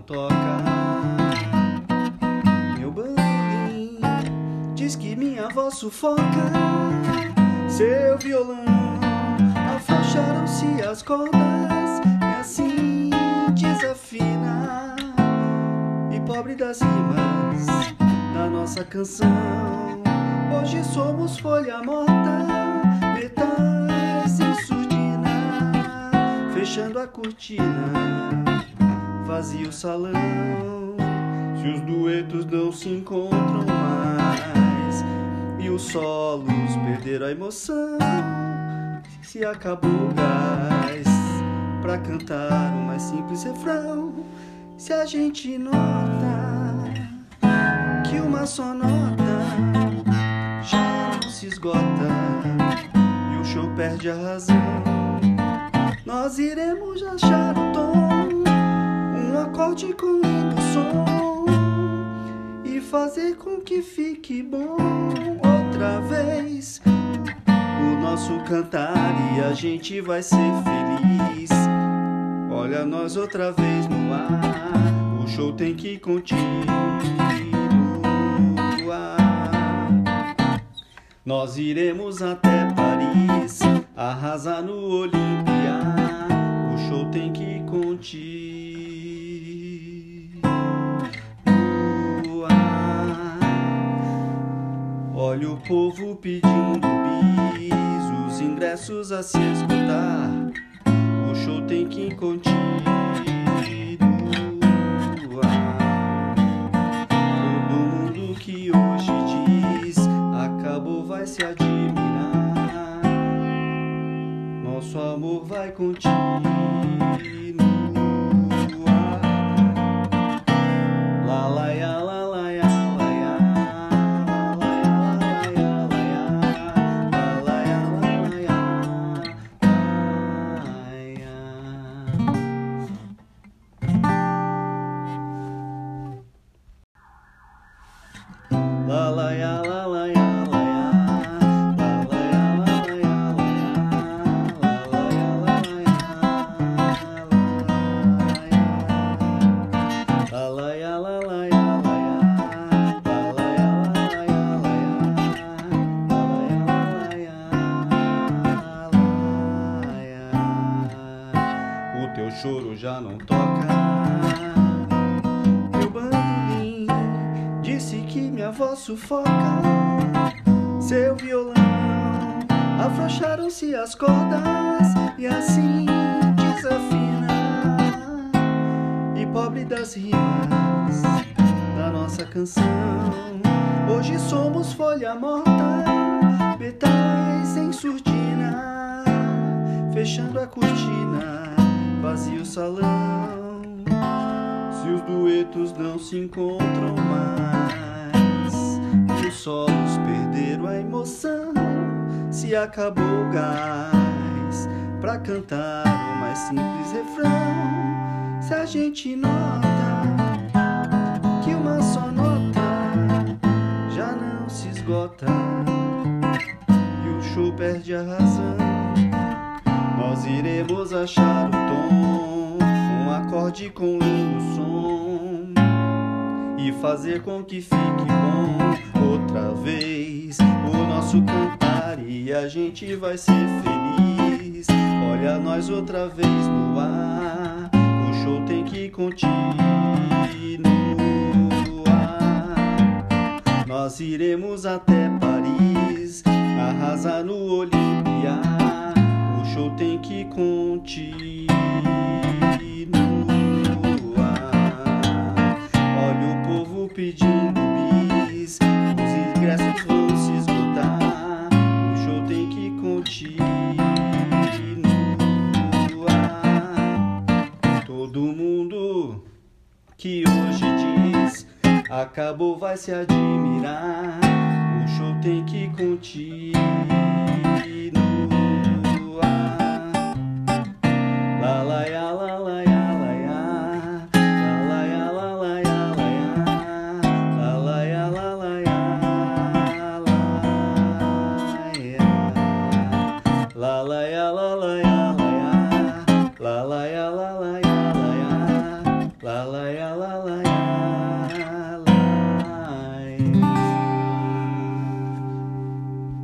não toca. Meu bandolim diz que minha voz sufoca. Seu violão afrouxaram-se as cordas e assim desafina. E pobre das rimas da nossa canção. Hoje somos folha morta, metais e surdina, fechando a cortina vazio salão. Se os duetos não se encontram mais e os solos perderam a emoção, se acabou o gás pra cantar o mais simples refrão, se a gente nota que uma só nota já não se esgota e o show perde a razão, nós iremos achar acorde com lindo som e fazer com que fique bom outra vez o nosso cantar e a gente vai ser feliz. Olha nós outra vez no ar, o show tem que continuar. Nós iremos até Paris, arrasar no Olimpia. O show tem que continuar. Olha o povo pedindo bis, os ingressos a se esgotar. O show tem que continuar. Todo mundo que hoje diz acabou vai se admirar. Nosso amor vai continuar. La ya O teu choro já não toca voz sufoca seu violão. Afrouxaram-se as cordas e assim desafina. E pobre das rimas da nossa canção. Hoje somos folha morta, metais em surdina, fechando a cortina, vazio salão. Se os duetos não se encontram mais, solos perderam a emoção, se acabou o gás pra cantar o mais simples refrão. Se a gente nota que uma só nota já não se esgota e o show perde a razão, nós iremos achar o tom, um acorde com lindo som e fazer com que fique bom outra vez o nosso cantar e a gente vai ser feliz. Olha nós outra vez no ar, o show tem que continuar. Nós iremos até Paris, arrasar no Olimpia. O show tem que continuar. Acabou vai se admirar. O show tem que continuar.